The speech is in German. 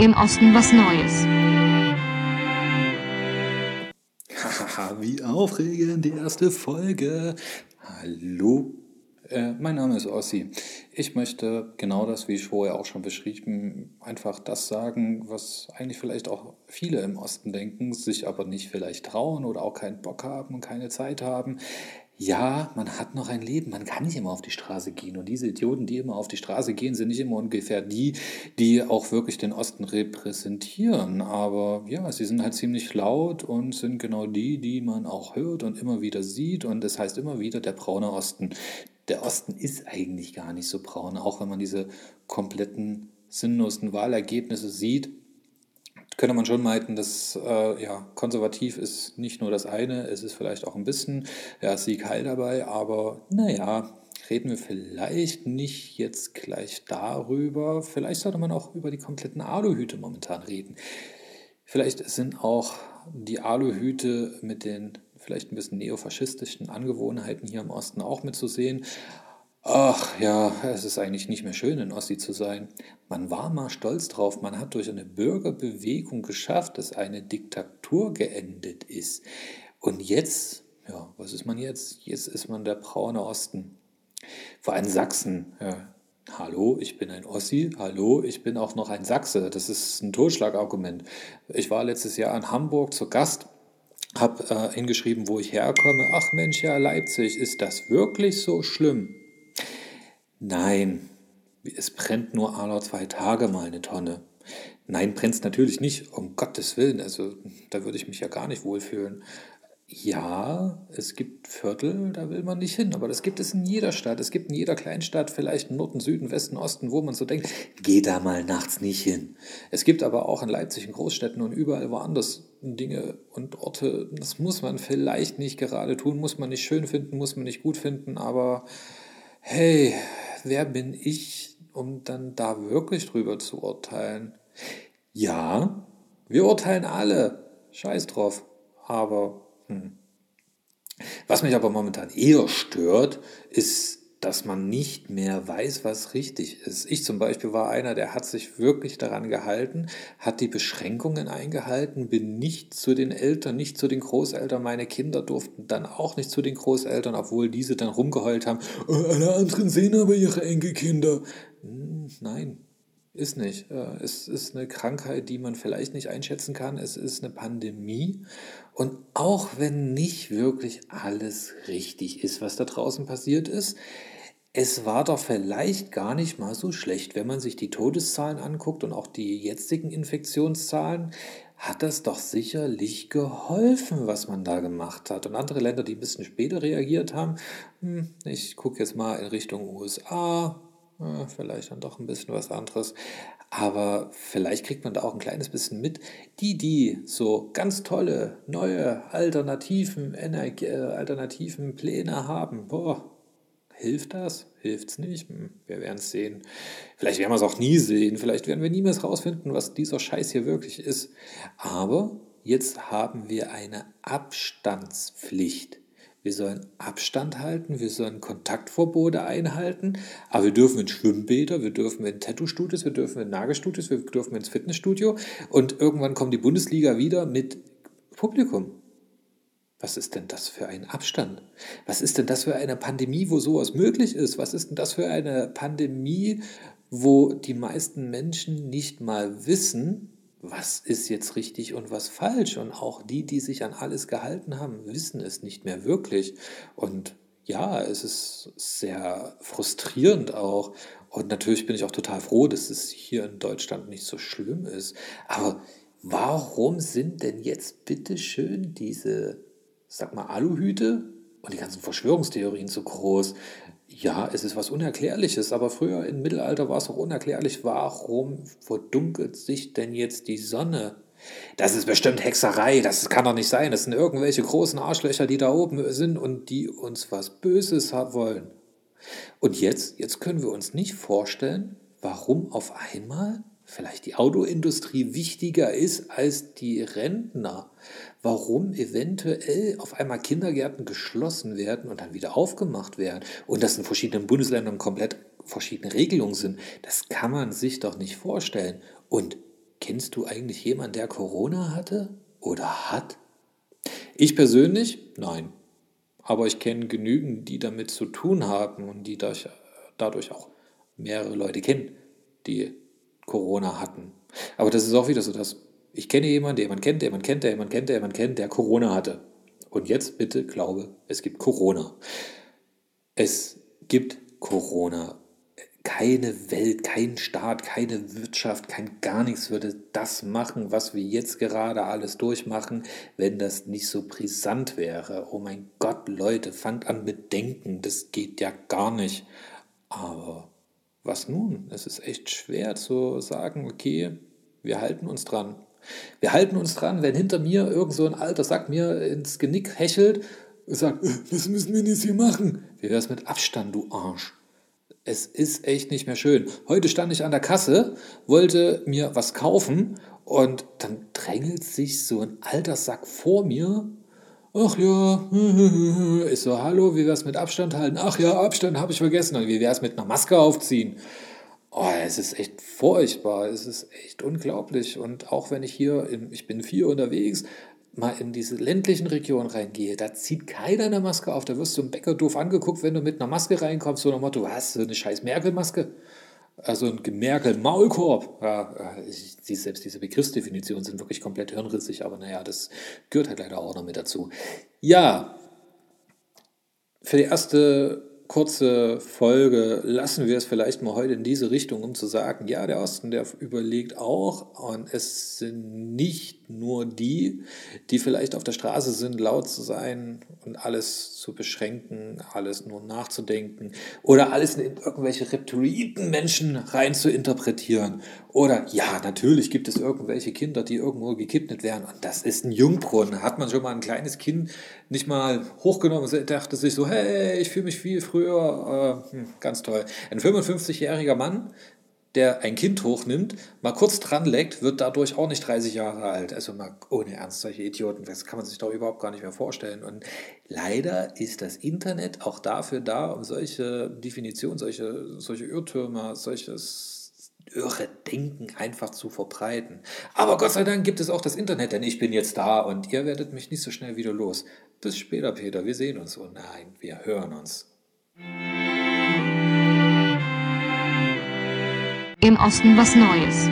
Im Osten was Neues. Hahaha, wie aufregend die erste Folge. Hallo, äh, mein Name ist Ossi. Ich möchte genau das, wie ich vorher auch schon beschrieben, einfach das sagen, was eigentlich vielleicht auch viele im Osten denken, sich aber nicht vielleicht trauen oder auch keinen Bock haben und keine Zeit haben ja, man hat noch ein Leben, man kann nicht immer auf die Straße gehen. Und diese Idioten, die immer auf die Straße gehen, sind nicht immer ungefähr die, die auch wirklich den Osten repräsentieren. Aber ja, sie sind halt ziemlich laut und sind genau die, die man auch hört und immer wieder sieht. Und das heißt immer wieder der braune Osten. Der Osten ist eigentlich gar nicht so braun, auch wenn man diese kompletten sinnlosen Wahlergebnisse sieht könnte man schon meinen, dass äh, ja, konservativ ist nicht nur das eine, es ist vielleicht auch ein bisschen ja, Sieg Heil dabei, aber naja, reden wir vielleicht nicht jetzt gleich darüber. Vielleicht sollte man auch über die kompletten Aluhüte momentan reden. Vielleicht sind auch die Aluhüte mit den vielleicht ein bisschen neofaschistischen Angewohnheiten hier im Osten auch mitzusehen. Ach ja, es ist eigentlich nicht mehr schön, in Ossi zu sein. Man war mal stolz drauf, man hat durch eine Bürgerbewegung geschafft, dass eine Diktatur geendet ist. Und jetzt, ja, was ist man jetzt? Jetzt ist man der braune Osten. Vor allem Sachsen. Ja. Hallo, ich bin ein Ossi. Hallo, ich bin auch noch ein Sachse. Das ist ein Totschlagargument. Ich war letztes Jahr in Hamburg zu Gast habe äh, hingeschrieben, wo ich herkomme. Ach Mensch, ja, Leipzig, ist das wirklich so schlimm? Nein, es brennt nur alle zwei Tage mal eine Tonne. Nein, brennt es natürlich nicht, um Gottes Willen. Also da würde ich mich ja gar nicht wohlfühlen. Ja, es gibt Viertel, da will man nicht hin, aber das gibt es in jeder Stadt. Es gibt in jeder Kleinstadt, vielleicht Norden, Süden, Westen, Osten, wo man so denkt, geh da mal nachts nicht hin. Es gibt aber auch in Leipzig, in Großstädten und überall woanders Dinge und Orte, das muss man vielleicht nicht gerade tun, muss man nicht schön finden, muss man nicht gut finden, aber hey, wer bin ich, um dann da wirklich drüber zu urteilen? Ja, wir urteilen alle. Scheiß drauf. Aber, hm. was mich aber momentan eher stört, ist dass man nicht mehr weiß, was richtig ist. Ich zum Beispiel war einer, der hat sich wirklich daran gehalten, hat die Beschränkungen eingehalten, bin nicht zu den Eltern, nicht zu den Großeltern. Meine Kinder durften dann auch nicht zu den Großeltern, obwohl diese dann rumgeheult haben. Oh, alle anderen sehen aber ihre Enkelkinder. Hm, nein, ist nicht. Äh, es ist eine Krankheit, die man vielleicht nicht einschätzen kann. Es ist eine Pandemie. Und auch wenn nicht wirklich alles richtig ist, was da draußen passiert ist, es war doch vielleicht gar nicht mal so schlecht, wenn man sich die Todeszahlen anguckt und auch die jetzigen Infektionszahlen, hat das doch sicherlich geholfen, was man da gemacht hat. Und andere Länder, die ein bisschen später reagiert haben, hm, ich gucke jetzt mal in Richtung USA, vielleicht dann doch ein bisschen was anderes, aber vielleicht kriegt man da auch ein kleines bisschen mit. Die, die so ganz tolle, neue, alternativen, Energie, äh, alternativen Pläne haben, boah, Hilft das? Hilft es nicht? Hm, wir werden es sehen. Vielleicht werden wir es auch nie sehen. Vielleicht werden wir niemals rausfinden, was dieser Scheiß hier wirklich ist. Aber jetzt haben wir eine Abstandspflicht. Wir sollen Abstand halten, wir sollen Kontaktverbote einhalten, aber wir dürfen in Schwimmbäder, wir dürfen in Tattoo-Studios, wir dürfen in Nagelstudios, wir dürfen ins Fitnessstudio und irgendwann kommt die Bundesliga wieder mit Publikum. Was ist denn das für ein Abstand? Was ist denn das für eine Pandemie, wo sowas möglich ist? Was ist denn das für eine Pandemie, wo die meisten Menschen nicht mal wissen, was ist jetzt richtig und was falsch? Und auch die, die sich an alles gehalten haben, wissen es nicht mehr wirklich. Und ja, es ist sehr frustrierend auch. Und natürlich bin ich auch total froh, dass es hier in Deutschland nicht so schlimm ist. Aber warum sind denn jetzt bitte schön diese sag mal, Aluhüte und die ganzen Verschwörungstheorien so groß. Ja, es ist was Unerklärliches, aber früher im Mittelalter war es auch unerklärlich, warum verdunkelt sich denn jetzt die Sonne? Das ist bestimmt Hexerei, das kann doch nicht sein. Das sind irgendwelche großen Arschlöcher, die da oben sind und die uns was Böses wollen. Und jetzt, jetzt können wir uns nicht vorstellen, warum auf einmal vielleicht die Autoindustrie wichtiger ist als die Rentner, warum eventuell auf einmal Kindergärten geschlossen werden und dann wieder aufgemacht werden und dass in verschiedenen Bundesländern komplett verschiedene Regelungen sind, das kann man sich doch nicht vorstellen. Und kennst du eigentlich jemanden, der Corona hatte oder hat? Ich persönlich? Nein. Aber ich kenne genügend, die damit zu tun haben und die dadurch auch mehrere Leute kennen, die Corona hatten. Aber das ist auch wieder so, dass ich kenne jemanden, der jemand kennt, der jemand kennt, der jemand kennt, der jemand kennt, der Corona hatte. Und jetzt bitte glaube, es gibt Corona. Es gibt Corona. Keine Welt, kein Staat, keine Wirtschaft, kein gar nichts würde das machen, was wir jetzt gerade alles durchmachen, wenn das nicht so brisant wäre. Oh mein Gott, Leute, fangt an mit Denken, das geht ja gar nicht. Aber was nun? Es ist echt schwer zu sagen, okay, wir halten uns dran. Wir halten uns dran, wenn hinter mir irgend so ein alter Sack mir ins Genick hechelt und sagt, äh, was müssen wir jetzt hier machen? Wie wäre es mit Abstand, du Arsch? Es ist echt nicht mehr schön. Heute stand ich an der Kasse, wollte mir was kaufen und dann drängelt sich so ein alter Sack vor mir. Ach ja, ich so, hallo, wie wäre es mit Abstand halten? Ach ja, Abstand habe ich vergessen. Und wie wäre es mit einer Maske aufziehen? Oh, es ist echt furchtbar, es ist echt unglaublich. Und auch wenn ich hier, in, ich bin vier unterwegs, mal in diese ländlichen Regionen reingehe, da zieht keiner eine Maske auf. Da wirst du im Bäcker doof angeguckt, wenn du mit einer Maske reinkommst, so nach Motto, was, so eine scheiß Merkel-Maske? Also ein Merkel-Maulkorb. Ja, ich, selbst diese Begriffsdefinitionen sind wirklich komplett hirnrissig, aber naja, das gehört halt leider auch noch mit dazu. Ja, für die erste kurze Folge lassen wir es vielleicht mal heute in diese Richtung, um zu sagen, ja, der Osten, der überlegt auch und es sind nicht nur die, die vielleicht auf der Straße sind, laut zu sein und alles zu beschränken, alles nur nachzudenken oder alles in irgendwelche reptiloiden Menschen rein zu interpretieren. Oder ja, natürlich gibt es irgendwelche Kinder, die irgendwo gekidnet werden und das ist ein Jungbrunnen. Hat man schon mal ein kleines Kind nicht mal hochgenommen und dachte sich so, hey, ich fühle mich viel früher, äh, hm, ganz toll. Ein 55-jähriger Mann, der ein Kind hochnimmt, mal kurz dran leckt, wird dadurch auch nicht 30 Jahre alt. Also mal ohne Ernst, solche Idioten, das kann man sich doch überhaupt gar nicht mehr vorstellen. Und leider ist das Internet auch dafür da, um solche Definitionen, solche, solche Irrtümer, solches irre Denken einfach zu verbreiten. Aber Gott sei Dank gibt es auch das Internet, denn ich bin jetzt da und ihr werdet mich nicht so schnell wieder los. Bis später, Peter. Wir sehen uns. Oh nein, wir hören uns. Im Osten was Neues.